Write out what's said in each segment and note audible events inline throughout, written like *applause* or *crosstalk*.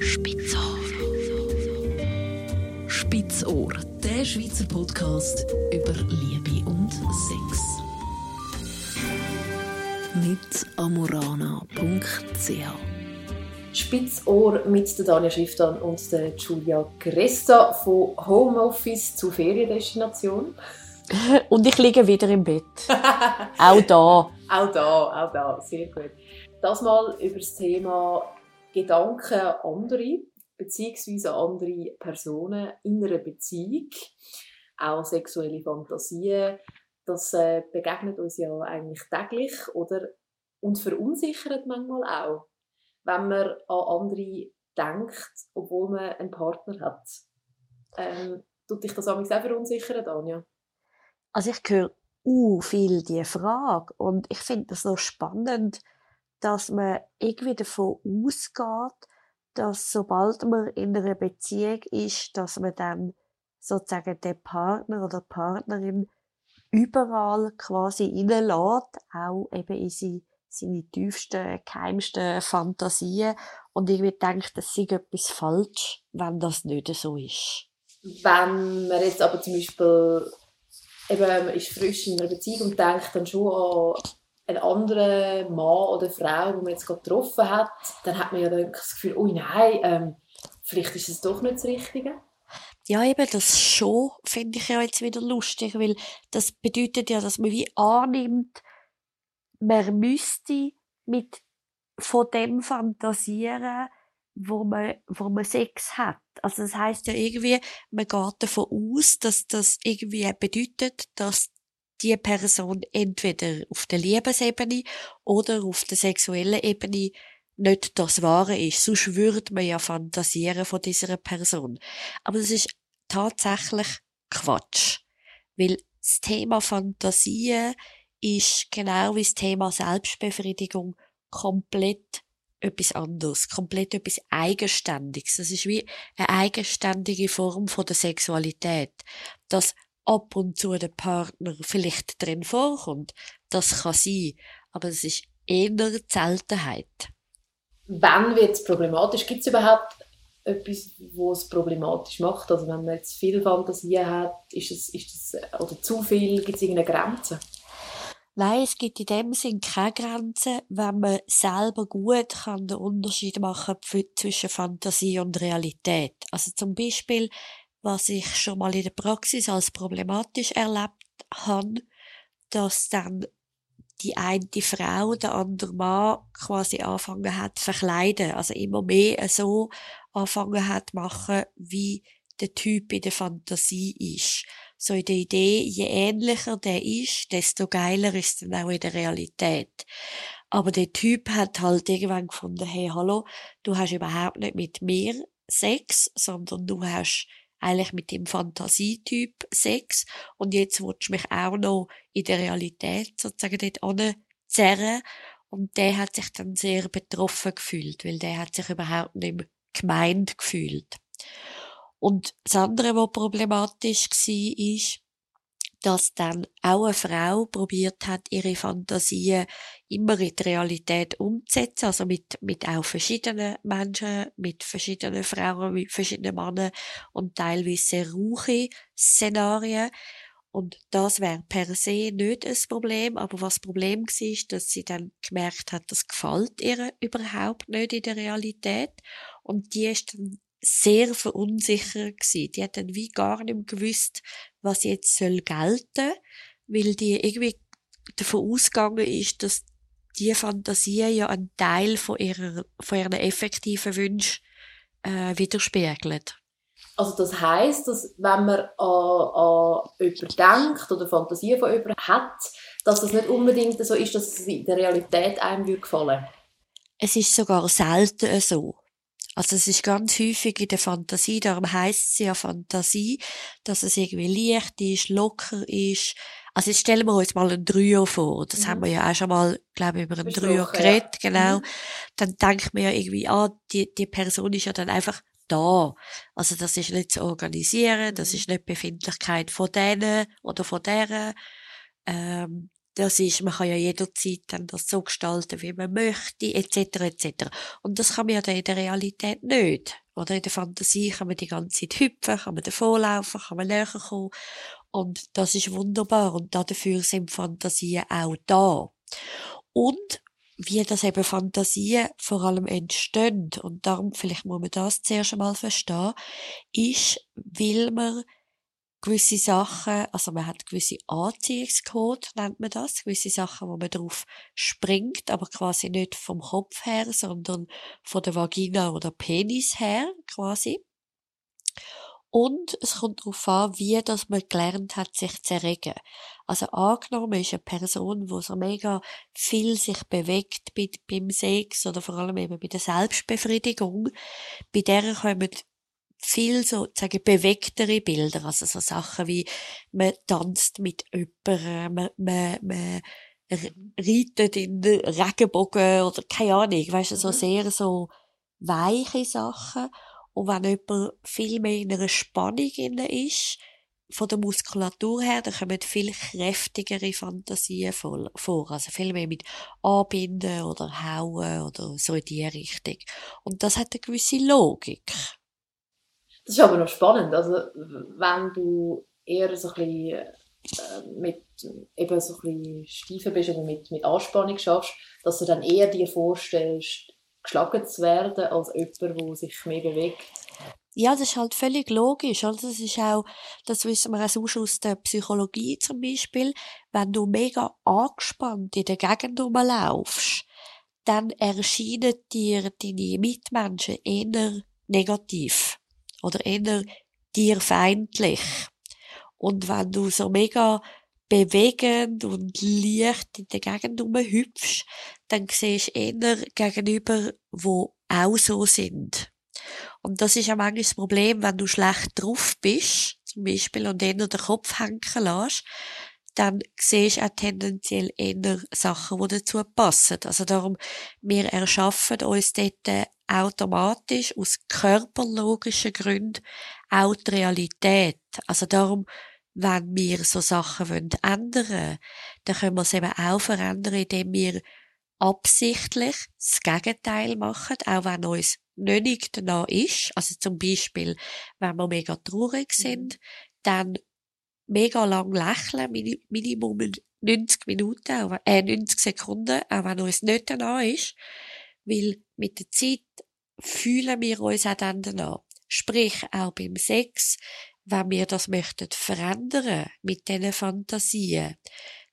Spitzohr. Spitzohr, der Schweizer Podcast über Liebe und Sex. Mit amorana.ch Spitzohr mit der Dania Schifftan und der Julia Cresta von Homeoffice zu Feriendestination. *laughs* Und ich liege wieder im Bett. auch da. *laughs* Auch da, auch da, sehr gut. Das mal über das Thema Gedanken andere, beziehungsweise andere Personen in einer Beziehung, auch sexuelle Fantasien. Das äh, begegnet uns ja eigentlich täglich oder und verunsichert manchmal auch, wenn man an andere denkt, obwohl man einen Partner hat. Ähm, tut dich das auch verunsichern, Anja? Also ich höre uh, viel die Frage und ich finde das so spannend, dass man irgendwie davon ausgeht, dass sobald man in einer Beziehung ist, dass man dann sozusagen den Partner oder Partnerin überall quasi reinlässt, auch eben in seine, seine tiefsten, geheimsten Fantasien und irgendwie denkt, es sei etwas falsch, wenn das nicht so ist. Wenn man jetzt aber zum Beispiel eben, man ist frisch in einer Beziehung und denkt dann schon an einen anderen Mann oder Frau, den man jetzt gerade getroffen hat, dann hat man ja dann das Gefühl, oh nein, ähm, vielleicht ist es doch nicht das Richtige. Ja, eben, das schon finde ich ja jetzt wieder lustig, weil das bedeutet ja, dass man wie annimmt, man müsste mit von dem fantasieren, wo man, wo man Sex hat. Also das heißt ja irgendwie, man geht davon aus, dass das irgendwie bedeutet, dass die Person entweder auf der Liebesebene oder auf der sexuellen Ebene nicht das Wahre ist. Sonst würde man ja fantasieren von dieser Person. Aber das ist tatsächlich Quatsch. Weil das Thema Fantasie ist genau wie das Thema Selbstbefriedigung komplett etwas anderes, komplett etwas Eigenständiges. Das ist wie eine eigenständige Form von der Sexualität. Dass ab und zu der Partner vielleicht drin vorkommt, das kann sein, aber es ist eher die Seltenheit. Wann wird es problematisch? Gibt es überhaupt etwas, was es problematisch macht? Also wenn man jetzt viel Fantasie hat, ist es, ist es, oder zu viel, gibt es irgendeine Grenze? Nein, es gibt in dem Sinn keine Grenzen, wenn man selber gut kann den Unterschied machen zwischen Fantasie und Realität. Also zum Beispiel, was ich schon mal in der Praxis als problematisch erlebt habe, dass dann die eine Frau, der andere Mann quasi anfangen hat zu verkleiden. Also immer mehr so anfangen hat zu machen, wie der Typ in der Fantasie ist so in der Idee, je ähnlicher der ist, desto geiler ist er dann auch in der Realität. Aber der Typ hat halt irgendwann gefunden, hey, hallo, du hast überhaupt nicht mit mir Sex, sondern du hast eigentlich mit dem Fantasietyp Sex und jetzt willst du mich auch noch in der Realität sozusagen dort anzerren und der hat sich dann sehr betroffen gefühlt, weil der hat sich überhaupt nicht gemeint gefühlt. Und das andere, was problematisch war, ist, dass dann auch eine Frau probiert hat, ihre Fantasien immer in die Realität umzusetzen, also mit, mit auch verschiedenen Menschen, mit verschiedenen Frauen, mit verschiedenen Männern und teilweise sehr Szenarien. Und das wäre per se nicht ein Problem, aber was das Problem war, ist, dass sie dann gemerkt hat, das gefällt ihr überhaupt nicht in der Realität. Und die ist dann sehr verunsichert gewesen. Die hat dann wie gar nicht gewusst, was jetzt soll gelten, weil die irgendwie davon ausgegangen ist, dass die Fantasie ja einen Teil von ihrer, von ihren effektiven Wünschen äh, widerspiegelt. Also das heißt, dass wenn man an, an jemanden denkt oder Fantasien von jemandem hat, dass das nicht unbedingt so ist, dass es in der Realität einem gefallen würde Es ist sogar selten so. Also es ist ganz häufig in der Fantasie, darum heißt es ja Fantasie, dass es irgendwie leicht ist, locker ist. Also jetzt stellen wir uns mal ein Dreier vor. Das mhm. haben wir ja auch schon mal, glaube ich, über ein Dreier geredet, ja. genau. Mhm. Dann denkt man ja irgendwie, ah, die, die Person ist ja dann einfach da. Also das ist nicht zu organisieren, das mhm. ist nicht Befindlichkeit von denen oder von deren. Ähm, das ist, man kann ja jederzeit dann das so gestalten, wie man möchte, etc., etc. Und das kann man ja dann in der Realität nicht. Oder in der Fantasie kann man die ganze Zeit hüpfen, kann man davonlaufen, kann man näher kommen. Und das ist wunderbar. Und dafür sind Fantasien auch da. Und wie das eben Fantasien vor allem entstehen, und darum, vielleicht muss man das zuerst einmal verstehen, ist, weil man gewisse Sachen, also man hat gewisse Anziehungscode, nennt man das, gewisse Sachen, wo man drauf springt, aber quasi nicht vom Kopf her, sondern von der Vagina oder Penis her, quasi. Und es kommt darauf an, wie das man gelernt hat, sich zu erregen. Also angenommen ist eine Person, die so mega viel sich bewegt bei, beim Sex oder vor allem eben bei der Selbstbefriedigung, bei der kommen viel sozusagen bewegtere Bilder, also so Sachen wie man tanzt mit jemandem, man, man, man reitet in den Regenbogen oder keine Ahnung, weißt du, so mhm. sehr so weiche Sachen. Und wenn jemand viel mehr in einer Spannung ist, von der Muskulatur her, dann kommen viel kräftigere Fantasien vor. Also viel mehr mit Anbinden oder Hauen oder so in die Richtung. Und das hat eine gewisse Logik. Das ist aber noch spannend. Also, wenn du eher so ein äh, mit eben so ein steifer bist oder mit, mit Anspannung schaffst, dass du dann eher dir vorstellst, geschlagen zu werden, als jemand, der sich mehr bewegt. Ja, das ist halt völlig logisch. Also das ist auch, das wissen wir auch aus der Psychologie zum Beispiel, wenn du mega angespannt in der Gegend rumlaufst, dann erscheinen dir deine Mitmenschen eher negativ oder eher tierfeindlich. Und wenn du so mega bewegend und leicht in der Gegend rumhüpfst, dann siehst du eher gegenüber, wo auch so sind. Und das ist ja manchmal das Problem, wenn du schlecht drauf bist, zum Beispiel, und eher den Kopf hängen lässt, dann siehst du auch tendenziell eher Sachen, die dazu passen. Also darum, wir erschaffen uns dort automatisch aus körperlogischen Gründen auch die Realität. Also darum, wenn wir so Sachen wollen ändern, dann können wir es eben auch verändern, indem wir absichtlich das Gegenteil machen, auch wenn uns nicht danach ist. Also zum Beispiel, wenn wir mega traurig mhm. sind, dann mega lang lächeln, Minimum 90 Minuten, äh, 90 Sekunden, auch wenn uns nicht danach ist. Weil mit der Zeit fühlen wir uns auch dann danach. Sprich, auch beim Sex, wenn wir das möchten verändern mit diesen Fantasien,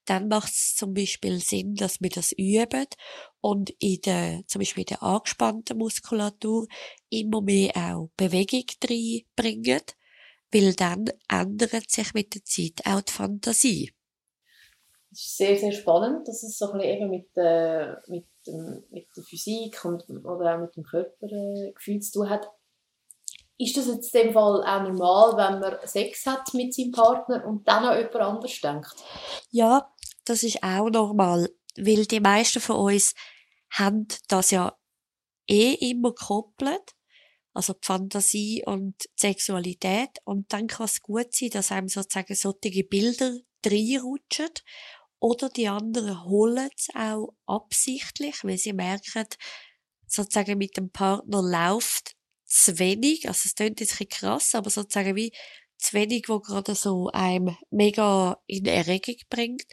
dann macht es zum Beispiel Sinn, dass wir das üben und in der, zum Beispiel in der angespannten Muskulatur immer mehr auch Bewegung reinbringen, weil dann ändert sich mit der Zeit auch die Fantasie. Es ist sehr, sehr spannend, dass es so eben mit, äh, mit, dem, mit der Physik und, oder auch mit dem Körpergefühl äh, zu tun hat. Ist das jetzt in dem Fall auch normal, wenn man Sex hat mit seinem Partner und dann an jemand anders denkt? Ja, das ist auch normal, weil die meisten von uns haben das ja eh immer gekoppelt, also die Fantasie und die Sexualität und dann kann es gut sein, dass einem sozusagen solche Bilder reinrutschen oder die anderen holen es auch absichtlich, weil sie merken, sozusagen mit dem Partner läuft zu wenig, also es klingt jetzt ein krass, aber sozusagen wie zu wenig, wo gerade so einem mega in Erregung bringt.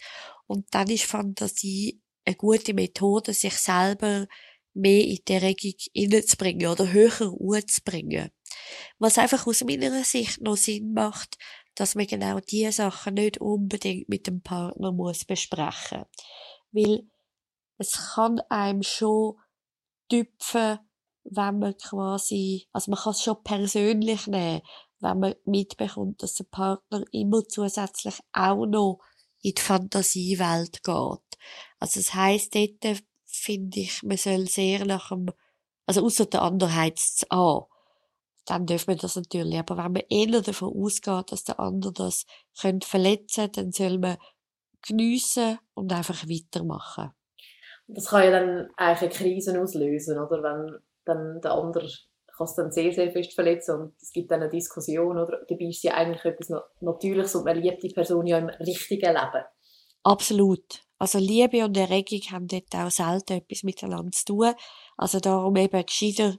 Und dann ist Fantasie eine gute Methode, sich selber mehr in die Erregung hineinzubringen oder höher anzubringen. Was einfach aus meiner Sicht noch Sinn macht, dass man genau diese Sachen nicht unbedingt mit dem Partner muss besprechen. Weil es kann einem schon tüpfen, wenn man quasi, also man kann es schon persönlich nehmen, wenn man mitbekommt, dass der Partner immer zusätzlich auch noch in die Fantasiewelt geht. Also das heisst, dort finde ich, man soll sehr nach dem, also außer der andere heizt an. Dann dürfen wir das natürlich. Aber wenn man eher davon ausgeht, dass der andere das könnte verletzen, dann soll man geniessen und einfach weitermachen. Das kann ja dann eigentlich eine Krise auslösen, oder? Wenn dann der andere kann es dann sehr, sehr fest verletzen und es gibt dann eine Diskussion, oder? Dabei ist ja eigentlich etwas Natürliches und man liebt die Person ja im richtigen Leben. Absolut, Also Liebe und Erregung haben dort auch selten etwas miteinander zu tun. Also darum eben gescheiter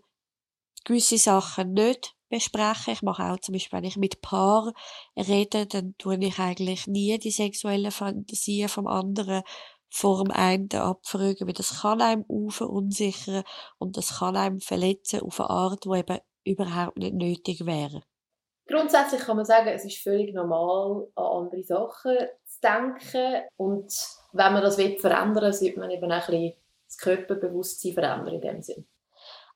gewisse Sachen nicht besprechen. Ich mache auch zum Beispiel, wenn ich mit Paar rede, dann tue ich eigentlich nie die sexuellen Fantasien vom anderen vor dem einen abfragen, weil das kann einem verunsichern und das kann einem verletzen auf eine Art, die eben überhaupt nicht nötig wäre. Grundsätzlich kann man sagen, es ist völlig normal, an andere Sachen zu denken und wenn man das verändern will, sollte man eben auch ein bisschen das Körperbewusstsein verändern in dem Sinn.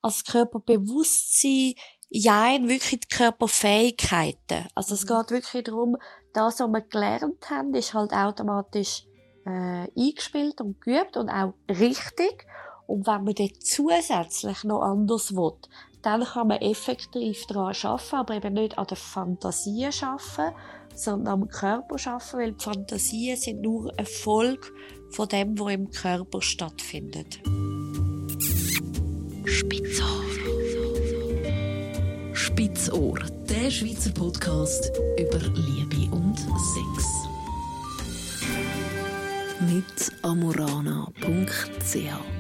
Das Körperbewusstsein, ja, wirklich die Körperfähigkeiten. Also es mhm. geht wirklich darum, das, was wir gelernt haben, ist halt automatisch äh, eingespielt und geübt und auch richtig. Und wenn man dann zusätzlich noch anders will, dann kann man effektiv daran arbeiten, aber eben nicht an der Fantasie arbeiten, sondern am Körper arbeiten, weil die Fantasien sind nur eine Folge von dem, was im Körper stattfindet. Spitzohr. Spitzohr, der Schweizer Podcast über Liebe und Sex. Mit amorana.ch